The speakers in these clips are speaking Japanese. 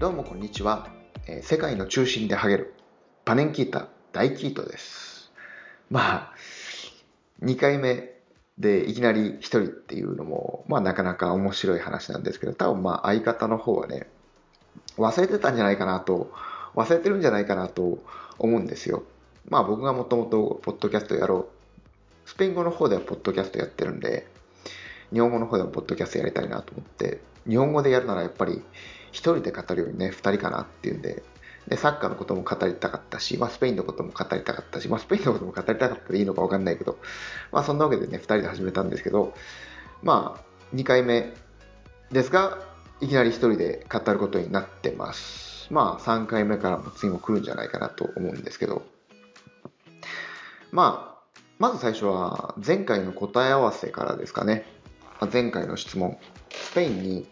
どうもこんにちは、えー世界の中心でハゲるパネンキータ大キートです。まあ2回目でいきなり1人っていうのもまあなかなか面白い話なんですけど多分まあ相方の方はね忘れてたんじゃないかなと忘れてるんじゃないかなと思うんですよ。まあ僕がもともとポッドキャストやろう。スペイン語の方ではポッドキャストやってるんで日本語の方でもポッドキャストやりたいなと思って日本語でやるならやっぱり一人で語るよりね、二人かなっていうんで、で、サッカーのことも語りたかったし、まあ、スペインのことも語りたかったし、まあ、スペインのことも語りたかったでいいのかわかんないけど、まあ、そんなわけでね、二人で始めたんですけど、まあ、二回目ですが、いきなり一人で語ることになってます。まあ、三回目からも次も来るんじゃないかなと思うんですけど、まあ、まず最初は前回の答え合わせからですかね。まあ前回の質問。スペインに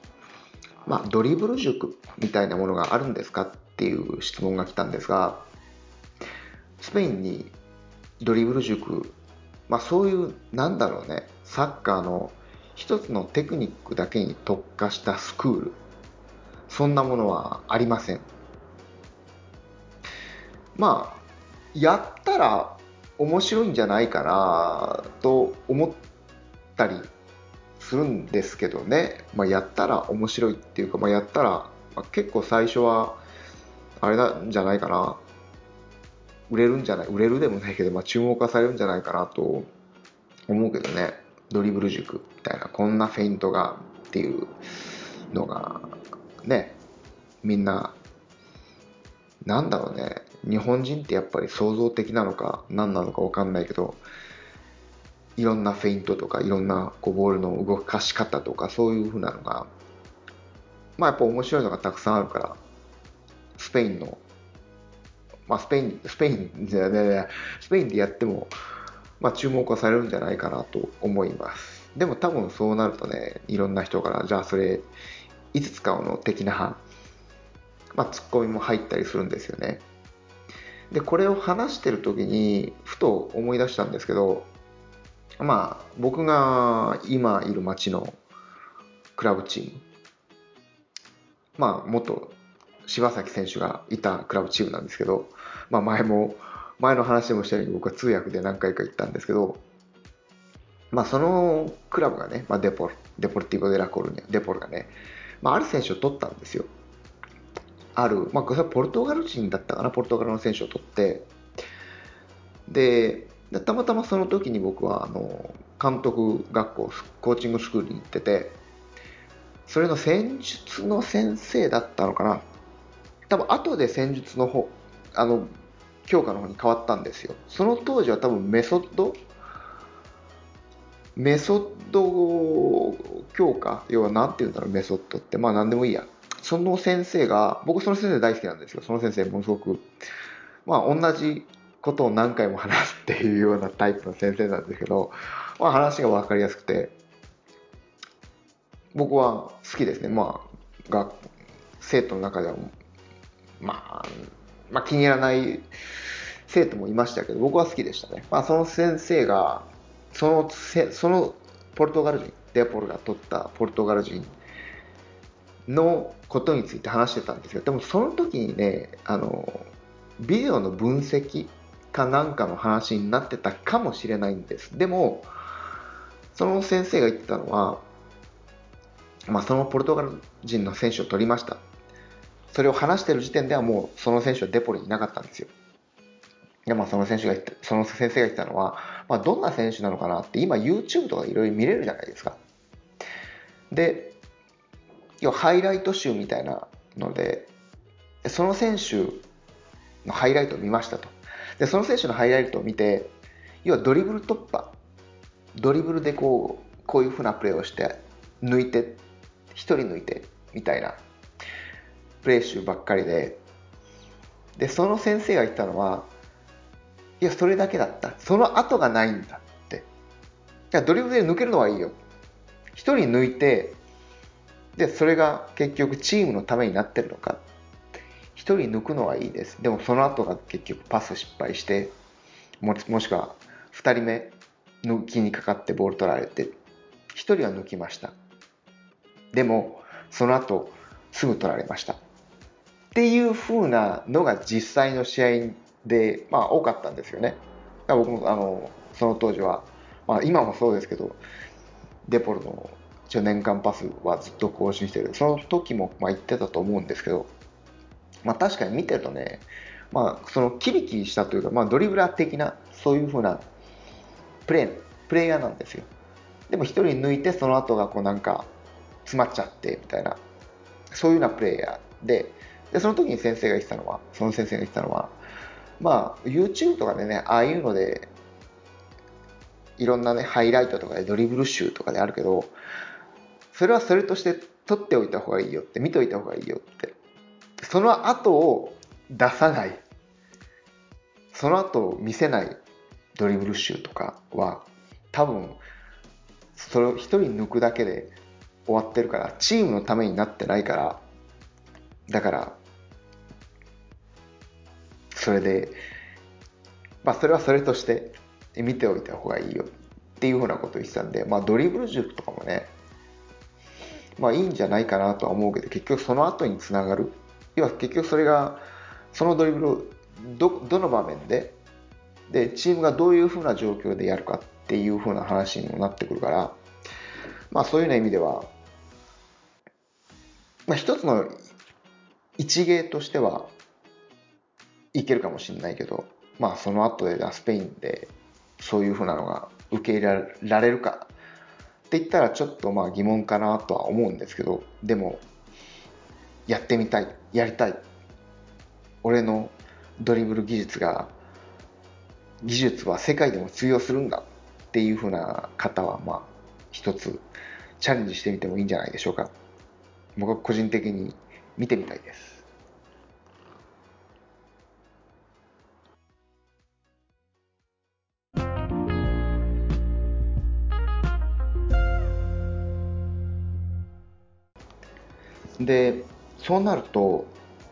まあ、ドリブル塾みたいなものがあるんですかっていう質問が来たんですが、スペインにドリブル塾、まあそういう、なんだろうね、サッカーの一つのテクニックだけに特化したスクール、そんなものはありません。まあ、やったら面白いんじゃないかなと思ったりするんですけどね、まあ、やったら面白いっていうか、まあ、やったら、まあ、結構最初はあれなんじゃないかな。売れるんじゃない売れるでもないけど、まあ、注目化されるんじゃないかなと思うけどね。ドリブル塾みたいなこんなフェイントがっていうのがね。みんななんだろうね。日本人ってやっぱり創造的なのか何なのか分かんないけどいろんなフェイントとかいろんなこうボールの動かし方とかそういうふうなのがまあやっぱ面白いのがたくさんあるからスペインのまあスペインスペインじゃねスペインでやってもまあ注目はされるんじゃないかなと思います。でも多分そうなるとねいろんな人からじゃあそれいつ使うの的なまあツッコミも入ったりするんですよね。でこれを話してる時にふと思い出したんですけどまあ、僕が今いる町のクラブチーム、まあ、元柴崎選手がいたクラブチームなんですけど、まあ、前も、前の話でもしたように僕は通訳で何回か行ったんですけど、まあ、そのクラブがね、まあ、デポル、デポルティボ・デラ・コルニャ、デポルがね、まあ、ある選手を取ったんですよ。ある、まあ、これはポルトガル人だったかな、ポルトガルの選手を取って、で、でたまたまその時に僕はあの監督学校コーチングスクールに行っててそれの戦術の先生だったのかな。多分後で戦術の方あの教科の方に変わったんですよ。その当時は多分メソッドメソッド教科要は何て言うんだろうメソッドって。まあ何でもいいや。その先生が僕その先生大好きなんですよ。その先生ものすごくまあ同じことを何回も話すっていうようなタイプの先生なんですけど、まあ、話が分かりやすくて僕は好きですね。まあが生徒の中では、まあ、まあ気に入らない生徒もいましたけど僕は好きでしたね、まあ、その先生がそのせそのポルトガル人デポルが取ったポルトガル人のことについて話してたんですけどでもその時にねあのビデオの分析かなんかの話になってたかもしれないんです。でも、その先生が言ってたのは、まあ、そのポルトガル人の選手を取りました。それを話してる時点ではもうその選手はデポリにいなかったんですよ。で、まあ、その選手が言って、その先生が言ってたのは、まあ、どんな選手なのかなって今 YouTube とかいろいろ見れるじゃないですか。で、要はハイライト集みたいなので、その選手のハイライトを見ましたと。で、その選手のハイライトを見て、要はドリブル突破、ドリブルでこう、こういうふうなプレーをして、抜いて、一人抜いて、みたいな、プレー集ばっかりで、で、その先生が言ったのは、いや、それだけだった。その後がないんだって。いや、ドリブルで抜けるのはいいよ。一人抜いて、で、それが結局チームのためになってるのか人抜くのはいいです。でもその後が結局パス失敗して、ももしくは2人目抜きにかかってボール取られて、1人は抜きました。でも、その後すぐ取られました。っていう風なのが実際の試合で、まあ、多かったんですよね。だから僕もあのその当時は、まあ、今もそうですけど、デポルの一応年間パスはずっと更新してる。その時もまあ言ってたと思うんですけど、まあ確かに見てるとね、まあそのキリキリしたというか、まあドリブラー的な、そういう風なプレー、プレイヤーなんですよ。でも一人抜いてその後がこうなんか詰まっちゃってみたいな、そういうようなプレイヤーで、で、その時に先生が言ってたのは、その先生が言ってたのは、まあ YouTube とかでね、ああいうので、いろんなね、ハイライトとかでドリブル集とかであるけど、それはそれとして取っておいた方がいいよって見ておいた方がいいよってその後を出さないその後を見せないドリブル集とかは多分それを一人抜くだけで終わってるからチームのためになってないからだからそれでまあそれはそれとして見ておいた方がいいよっていうふうなことを言ってたんでまあドリブル塾とかもねまあいいんじゃないかなとは思うけど、結局その後につながる。要は結局それが、そのドリブルをど、どの場面で、で、チームがどういうふうな状況でやるかっていうふうな話にもなってくるから、まあそういうような意味では、まあ一つの一芸としてはいけるかもしれないけど、まあその後でスペインでそういうふうなのが受け入れられるかって言ったらちょっとまあ疑問かなとは思うんですけどでもやってみたいやりたい。俺のドリブル技術が技術は世界でも通用するんだっていう風な方はまあ一つチャレンジしてみてもいいんじゃないでしょうか。僕は個人的に見てみたいです。でそうなると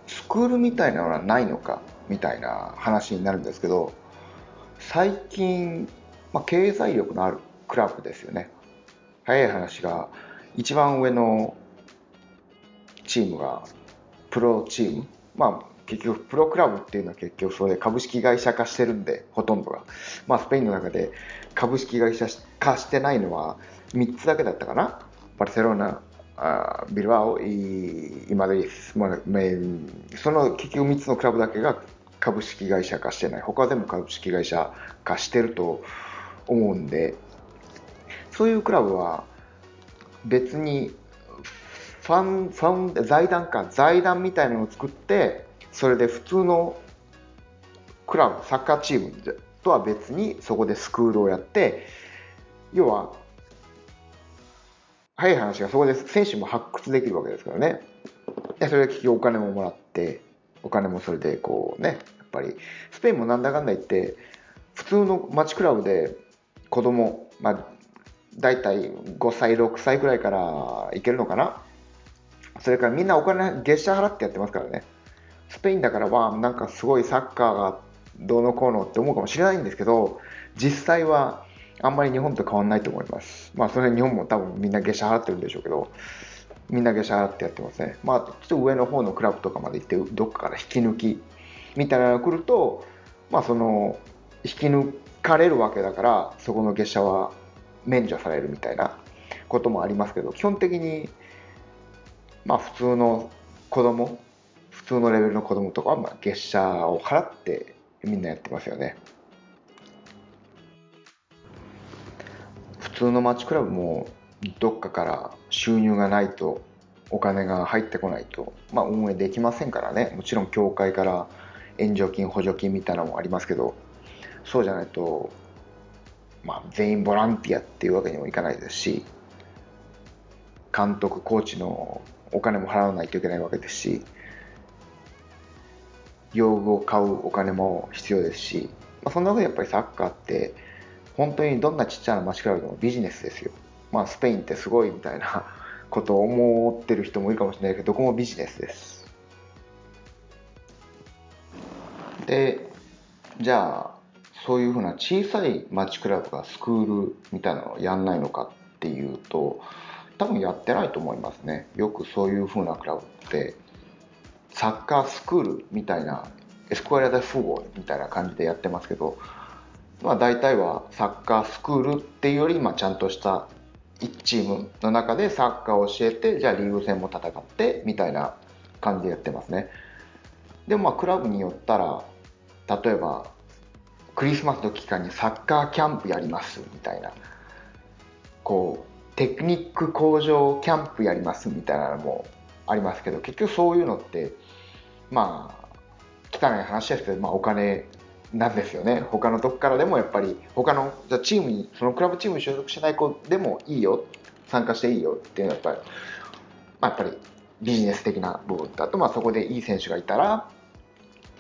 スクールみたいなのはないのかみたいな話になるんですけど最近、まあ、経済力のあるクラブですよね。早い話が一番上のチームがプロチーム。まあ結局プロクラブっていうのは結局それで株式会社化してるんでほとんどが。まあスペインの中で株式会社化してないのは3つだけだったかな。バルセロナビルバオ、イマデリス、まあ、その結局3つのクラブだけが株式会社化してない。他は全部株式会社化してると思うんで、そういうクラブは別にファン、ファン、財団か、財団みたいなのを作って、それで普通のクラブ、サッカーチームとは別にそこでスクールをやって、要は早い話がそこで選手も発掘できるわけですからね。でそれで結局お金ももらって、お金もそれでこうね、やっぱりスペインもなんだかんだ言って、普通の街クラブで子供、まあ、大体5歳、6歳くらいからいけるのかな。それからみんなお金、月謝払ってやってますからね。スペインだからは、なんかすごいサッカーがどうのこうのって思うかもしれないんですけど、実際はあんまり日本と変わらないと思います。まあ、それ日本も多分みんな下車払ってるんでしょうけど、みんな下車払ってやってますね。まあ、ちょっと上の方のクラブとかまで行って、どっかから引き抜きみたいなのが来ると、まあ、その、引き抜かれるわけだから、そこの下車は免除されるみたいなこともありますけど、基本的に、まあ、普通の子供、普通のレベルの子供とかは、まあ、月謝を払ってみんなやってますよね。通のマッチクラブもどっかから収入がないとお金が入ってこないと、まあ、運営できませんからね。もちろん協会から援助金補助金みたいなのもありますけどそうじゃないと、まあ、全員ボランティアっていうわけにもいかないですし監督コーチのお金も払わないといけないわけですし用具を買うお金も必要ですし、まあ、そんなわけでやっぱりサッカーって本当にどんなちっちゃな街クラブでもビジネスですよ。まあ、スペインってすごいみたいな ことを思ってる人もいるかもしれないけど、どこもビジネスです。で、じゃあ、そういうふうな小さい街クラブがスクールみたいなのをやんないのかっていうと、多分やってないと思いますね。よくそういうふうなクラブって、サッカースクールみたいなエスクワイア・ダ・フーボみたいな感じでやってますけど、まあ、大体はサッカースクールっていうより、まあ、ちゃんとした1チームの中でサッカーを教えてじゃあリーグ戦も戦ってみたいな感じでやってますね。でもまあクラブによったら例えばクリスマスの期間にサッカーキャンプやりますみたいな。こうテクニック向上キャンプやりますみたいなのもありますけど結局そういうのってまあ汚い話ですけど、まあ、お金なんですよね。他のとこからでもやっぱり他のじゃチームにそのクラブチームに所属しない子でもいいよ。参加していいよ。っていうのはやっぱり、まあ、やっぱりビジネス的な部分とあとまあそこでいい選手がいたら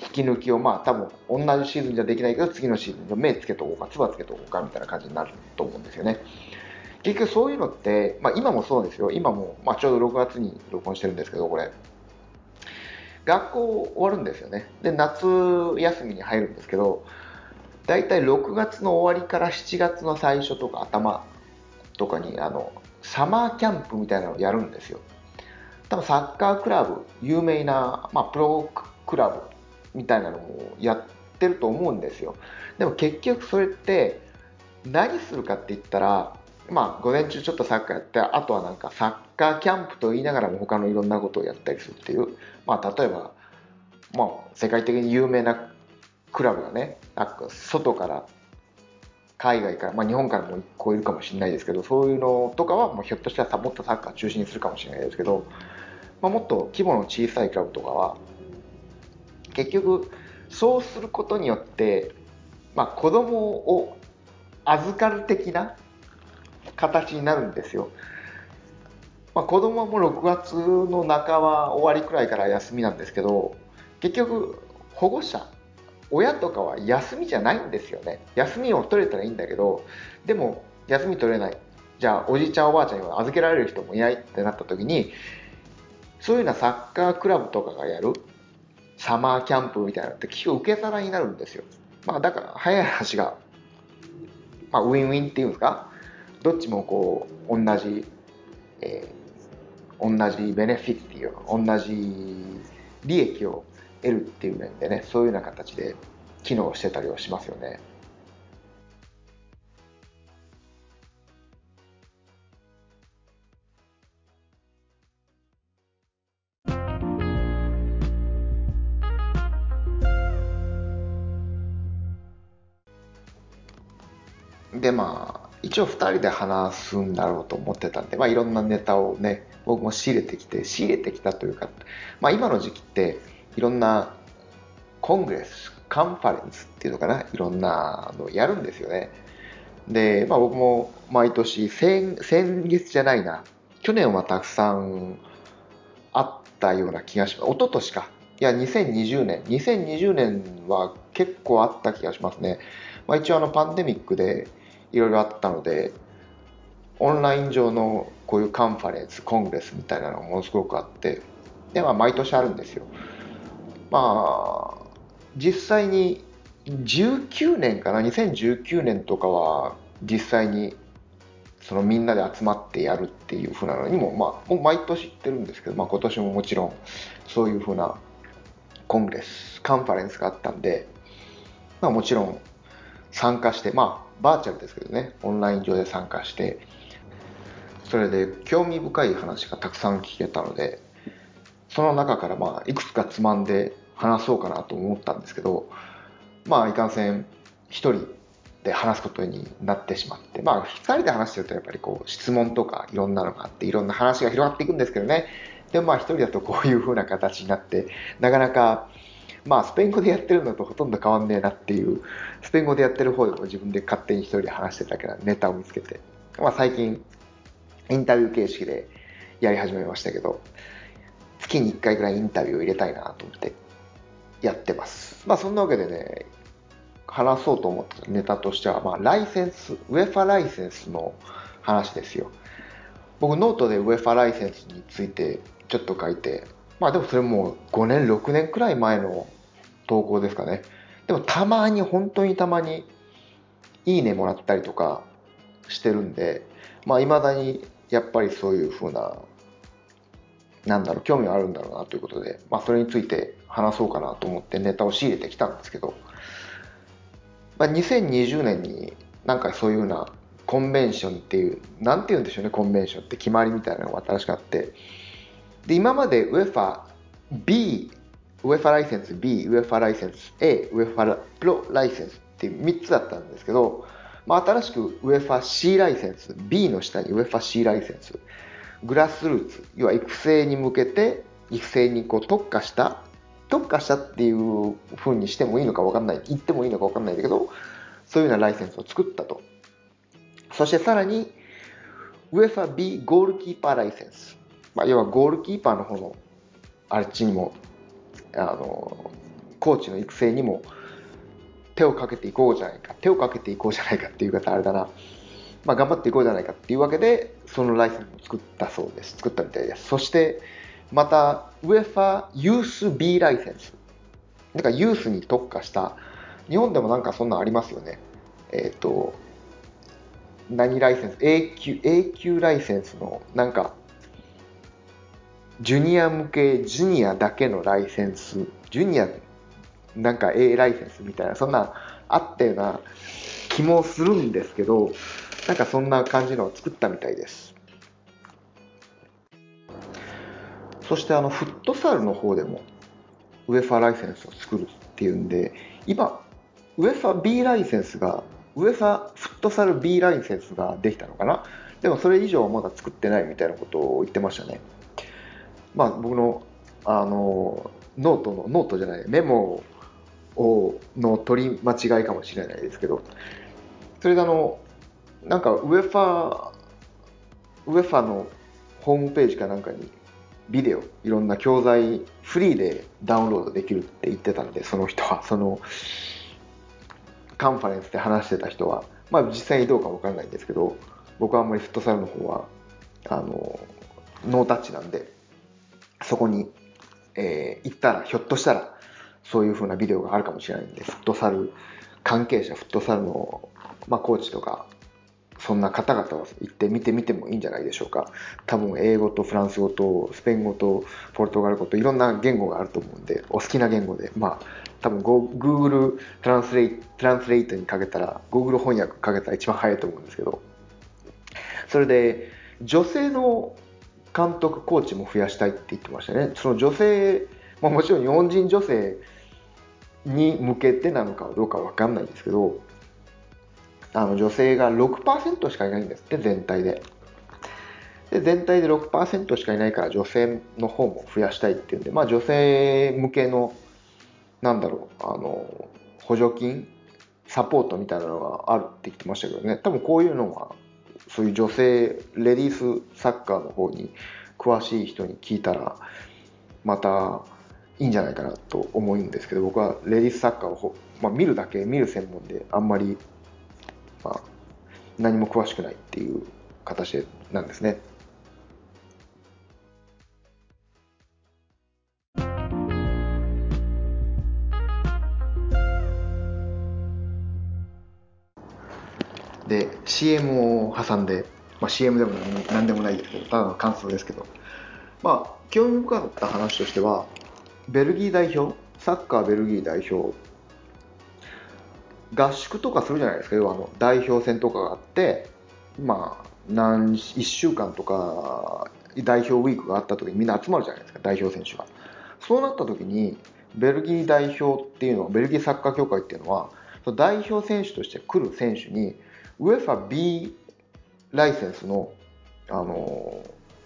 引き抜きをまあ多分同じシーズンじゃできないけど次のシーズンで目つけとこうかつばつけとこうかみたいな感じになると思うんですよね。結局そういうのって、まあ、今もそうですよ。今も、まあ、ちょうど6月に録音してるんですけどこれ。学校終わるんですよね。で、夏休みに入るんですけど、大体6月の終わりから7月の最初とか頭とかに、あの、サマーキャンプみたいなのをやるんですよ。多分サッカークラブ、有名な、まあ、プロクラブみたいなのもやってると思うんですよ。でも結局それって何するかって言ったら、まあ、午前中ちょっとサッカーやって、あとはなんかサッカーキャンプと言いながらも他のいろんなことをやったりするっていう、まあ、例えば、まあ、世界的に有名なクラブがね、なんか外から海外から、まあ、日本からも1個いるかもしれないですけど、そういうのとかはもうひょっとしたらもっとサッカー中心にするかもしれないですけど、まあ、もっと規模の小さいクラブとかは、結局、そうすることによって、まあ、子供を預かる的な形になるんですよ。まあ、子供も6月の半ば終わりくらいから休みなんですけど、結局保護者、親とかは休みじゃないんですよね。休みを取れたらいいんだけど、でも休み取れない。じゃあおじいちゃんおばあちゃんに預けられる人もいないってなった時に、そういうようなサッカークラブとかがやるサマーキャンプみたいなのって結局受け皿になるんですよ。まあだから早い話が、まあウィンウィンっていうんですか？どっちもこう同じ、えー、同じベネフィットっていう同じ利益を得るっていう面でねそういうような形で機能してたりはしますよね。でまあ一応2人で話すんだろうと思ってたんで、まあ、いろんなネタをね僕も仕入れてきて仕入れてきたというか、まあ、今の時期っていろんなコングレスカンファレンスっていうのかないろんなのやるんですよね。で、まあ、僕も毎年先先月じゃないな去年はたくさんあったような気がします。一昨年か。いや2020年。2020年は結構あった気がしますね、まあ、一応あのパンデミックでいろいろあったのでオンライン上のこういうカンファレンスコングレスみたいなのがものすごくあってで、まあ、毎年あるんですよ。まあ実際に19年かな2019年とかは実際にそのみんなで集まってやるっていうふうなのにも、まあ、もう毎年行ってるんですけど、まあ、今年ももちろんそういうふうなコングレスカンファレンスがあったんで、まあ、もちろん参加して、まあ、バーチャルですけどね、オンライン上で参加して、それで興味深い話がたくさん聞けたので、その中からまあいくつかつまんで話そうかなと思ったんですけど、まあいかんせん一人で話すことになってしまって、まあ二人で話してるとやっぱりこう質問とかいろんなのがあっていろんな話が広がっていくんですけどね、でもまあ一人だとこういう風な形になって、なかなかまあ、スペイン語でやってるのとほとんど変わんねえなっていう、スペイン語でやってる方でも自分で勝手に一人で話してたけど、ネタを見つけて、まあ、最近、インタビュー形式でやり始めましたけど、月に1回ぐらいインタビューを入れたいなと思ってやってます。まあ、そんなわけでね、話そうと思ったネタとしては、まあ、ライセンス、ウェファライセンスの話ですよ。僕、ノートでウェファライセンスについてちょっと書いて、まあでもそれもう5年、6年くらい前の投稿ですかね。でもたまに、本当にたまに、いいねもらったりとかしてるんで、まあ未だにやっぱりそういう風ななんだろう、興味があるんだろうなということで、まあ、それについて話そうかなと思ってネタを仕入れてきたんですけど、まあ、2020年になんかそういうようなコンベンションっていう、なんて言うんでしょうね、コンベンションって決まりみたいなのが新しくあって、で、今まで UEFA B、UEFA ライセンス B、UEFA ライセンス A、UEFA プロライセンスっていう3つだったんですけど、まあ、新しく UEFA C ライセンス、B の下に UEFA C ライセンス、グラスルーツ、要は育成に向けて、育成にこう特化した、特化したっていう風にしてもいいのか分かんない、言ってもいいのか分かんないんだけど、そういうようなライセンスを作ったと。そしてさらに、UEFA B ゴールキーパーライセンス。まあ、要はゴールキーパーの方の、あっちにも、あの、コーチの育成にも手をかけていこうじゃないか。手をかけていこうじゃないかっていう方あれだな。まあ、頑張っていこうじゃないかっていうわけで、そのライセンスを作ったそうです。作ったみたいです。そして、また、UEFA ユース B ライセンス。なんかユースに特化した、日本でもなんかそんなんありますよね。えっ、ー、と、何ライセンス ?A 級、A 級ライセンスの、なんか、ジュニア向け、ジュニアだけのライセンス、ジュニア、なんか A ライセンスみたいな、そんなあったような気もするんですけど、なんかそんな感じのを作ったみたいです。そしてあのフットサルの方でも UEFAライセンスを作るっていうんで、今、 UEFA B ライセンスが、 UEFAフットサル B ライセンスができたのかな？でもそれ以上はまだ作ってないみたいなことを言ってましたね。まあ僕のあのノートの、ノートじゃない、メモの取り間違いかもしれないですけど、それであの、なんか UEFAウェファのホームページかなんかにビデオいろんな教材フリーでダウンロードできるって言ってたんでその人はそのカンファレンスで話してた人は。まあ実際にどうかわかんないんですけど僕はあんまりフットサルの方はあのノータッチなんでそこに、えー、行ったらひょっとしたらそういう風なビデオがあるかもしれないんでフットサル関係者フットサルの、まあ、コーチとかそんな方々は行ってみてみてもいいんじゃないでしょうか。多分英語とフランス語とスペイン語とポルトガル語といろんな言語があると思うんで、お好きな言語で、まあ、多分 Google トランスレイトランスレイトにかけたら、Google 翻訳かけたら一番早いと思うんですけど、それで女性の監督、コーチも増やしたいって言ってましたね。その女性、まあ、もちろん日本人女性に向けてなのかどうかわかんないんですけど、あの女性が6%しかいないんですって全体で。で全体で6%しかいないから女性の方も増やしたいっていうんで、まあ、女性向けのなんだろうあの補助金サポートみたいなのがあるって言ってましたけどね。多分こういうのはそういう女性レディースサッカーの方に詳しい人に聞いたらまたいいんじゃないかなと思うんですけど僕はレディースサッカーを、まあ、見るだけ見る専門であんまりまあ、何も詳しくないっていう形なんですね。で CM を挟んで、まあ、CM でも何でもないですけどただの感想ですけどまあ興味深かった話としてはベルギー代表サッカーベルギー代表合宿とかするじゃないですか、要はあの代表戦とかがあって、まあ、何1週間とか代表ウィークがあった時にみんな集まるじゃないですか、代表選手が。そうなった時に、ベルギー代表っていうのは、ベルギーサッカー協会っていうのは、代表選手として来る選手に、UEFA B ライセンスの、あの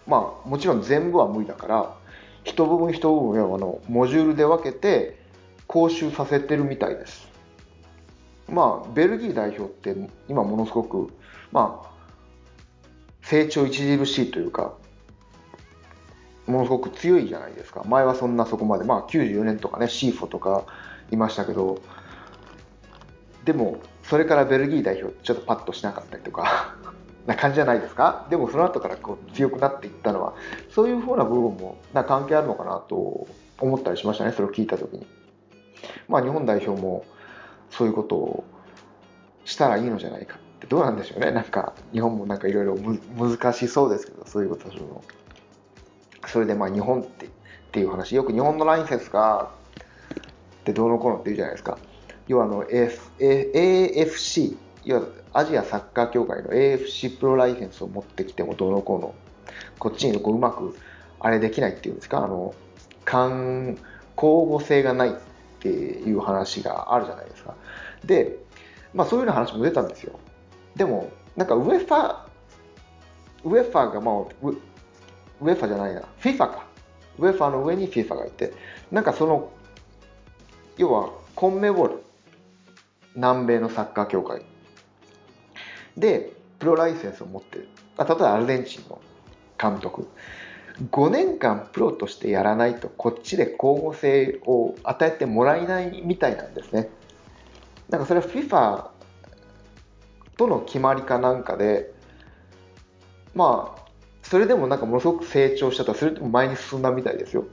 まあ、もちろん全部は無理だから、一部分一部分あのモジュールで分けて講習させてるみたいです。まあ、ベルギー代表って今ものすごく、まあ、成長著しいというか、ものすごく強いじゃないですか。前はそんなそこまで、まあ94年とかね、シーフォとかいましたけど、でも、それからベルギー代表ちょっとパッとしなかったりとかな感じじゃないですか？でもその後からこう強くなっていったのは、そういうふうな部分もな関係あるのかなと思ったりしましたね、それを聞いたときに。まあ日本代表もそういうことをしたらいいのじゃないかってどうなんでしょうねなんか日本もなんかいろいろ難しそうですけどそういうことするのそれでまあ日本ってっていう話、よく日本のラインセンスが、ってどうのこうのって言うじゃないですか。要はあの、AF AFC、要はアジアサッカー協会の AFC プロライセンスを持ってきてもどのこの、こっちにこううまくあれできないっていうんですか、あの、交互性がないっていう話があるじゃないですか。で、まあそういうような話も出たんですよ。でも、なんかウェファ、ウェファがまあ、ウェファじゃないな、FIFA か。ウェファの上に FIFA がいて、なんかその、要はコンメボール、南米のサッカー協会で、プロライセンスを持ってる。例えばアルゼンチンの監督。5年間プロとしてやらないとこっちで交互性を与えてもらえないみたいなんですね。なんかそれは FIFA との決まりかなんかで、まあ、それでもなんかものすごく成長したとそれでも前に進んだみたいですよ。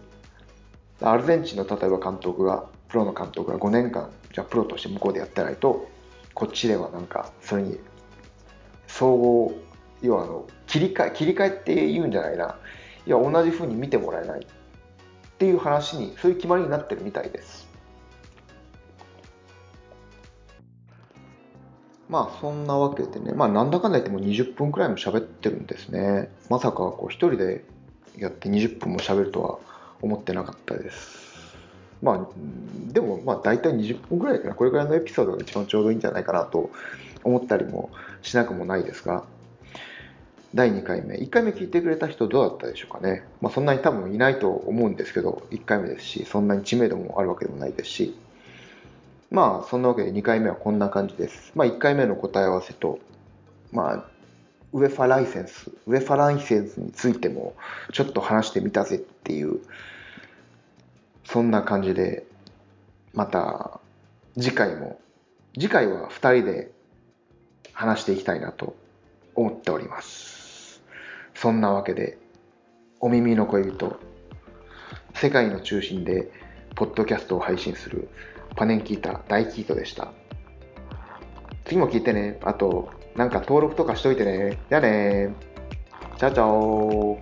アルゼンチンの例えば監督が、プロの監督が5年間、じゃあプロとして向こうでやってないと、こっちではなんか、それに、総合、要はあの、切り替え、切り替えって言うんじゃないな。いや、同じ風に見てもらえないっていう話に、そういう決まりになってるみたいです。まあそんなわけでね、まあなんだかんだ言っても20分くらいも喋ってるんですね。まさかこう一人でやって20分も喋るとは思ってなかったです。まあでもまあ大体20分くらいかな。これぐらいのエピソードが一番ちょうどいいんじゃないかなと思ったりもしなくもないですが、第2回目、1回目聞いてくれた人どうだったでしょうかね。まあそんなに多分いないと思うんですけど、1回目ですし、そんなに知名度もあるわけでもないですし、まあ、そんなわけで2回目はこんな感じです。まあ、1回目の答え合わせと、まあ、ウェファライセンス、ウェファライセンスについてもちょっと話してみたぜっていう、そんな感じで、また次回も、次回は2人で話していきたいなと思っております。そんなわけで、お耳の恋人、世界の中心でポッドキャストを配信するパネンキータ大キートでした。次も聞いてね。あと、なんか登録とかしといてね。じゃあねチャチャオ